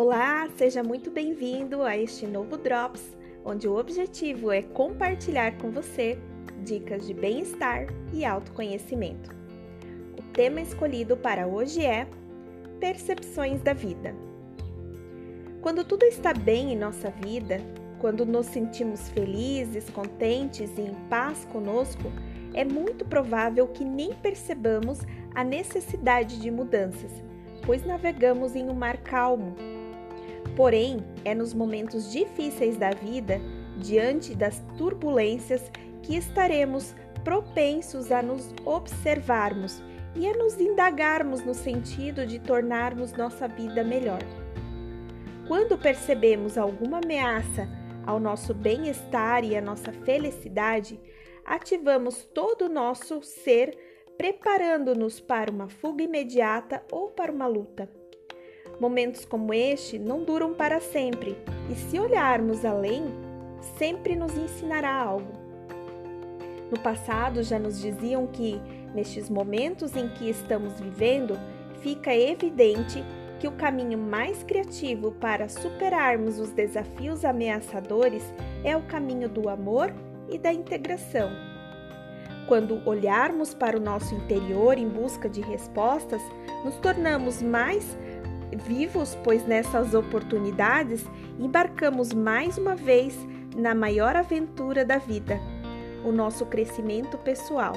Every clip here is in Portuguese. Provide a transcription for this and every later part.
Olá, seja muito bem-vindo a este novo Drops, onde o objetivo é compartilhar com você dicas de bem-estar e autoconhecimento. O tema escolhido para hoje é Percepções da Vida. Quando tudo está bem em nossa vida, quando nos sentimos felizes, contentes e em paz conosco, é muito provável que nem percebamos a necessidade de mudanças, pois navegamos em um mar calmo Porém, é nos momentos difíceis da vida, diante das turbulências, que estaremos propensos a nos observarmos e a nos indagarmos no sentido de tornarmos nossa vida melhor. Quando percebemos alguma ameaça ao nosso bem-estar e à nossa felicidade, ativamos todo o nosso ser, preparando-nos para uma fuga imediata ou para uma luta. Momentos como este não duram para sempre, e se olharmos além, sempre nos ensinará algo. No passado já nos diziam que, nestes momentos em que estamos vivendo, fica evidente que o caminho mais criativo para superarmos os desafios ameaçadores é o caminho do amor e da integração. Quando olharmos para o nosso interior em busca de respostas, nos tornamos mais vivos, pois nessas oportunidades embarcamos mais uma vez na maior aventura da vida, o nosso crescimento pessoal.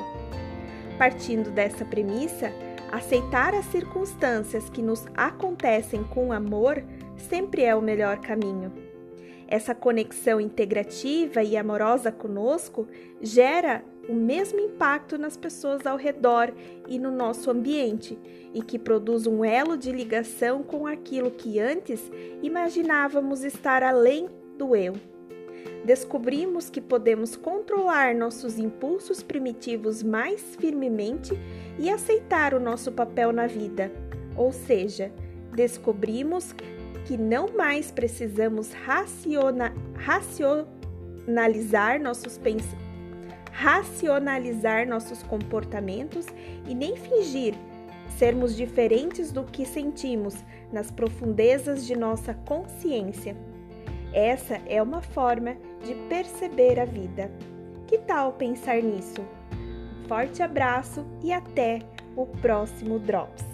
Partindo dessa premissa, aceitar as circunstâncias que nos acontecem com amor sempre é o melhor caminho. Essa conexão integrativa e amorosa conosco gera o mesmo impacto nas pessoas ao redor e no nosso ambiente, e que produz um elo de ligação com aquilo que antes imaginávamos estar além do eu. Descobrimos que podemos controlar nossos impulsos primitivos mais firmemente e aceitar o nosso papel na vida, ou seja, descobrimos que não mais precisamos raciona, racionalizar nossos pensamentos racionalizar nossos comportamentos e nem fingir sermos diferentes do que sentimos nas profundezas de nossa consciência. Essa é uma forma de perceber a vida. Que tal pensar nisso? forte abraço e até o próximo Drops!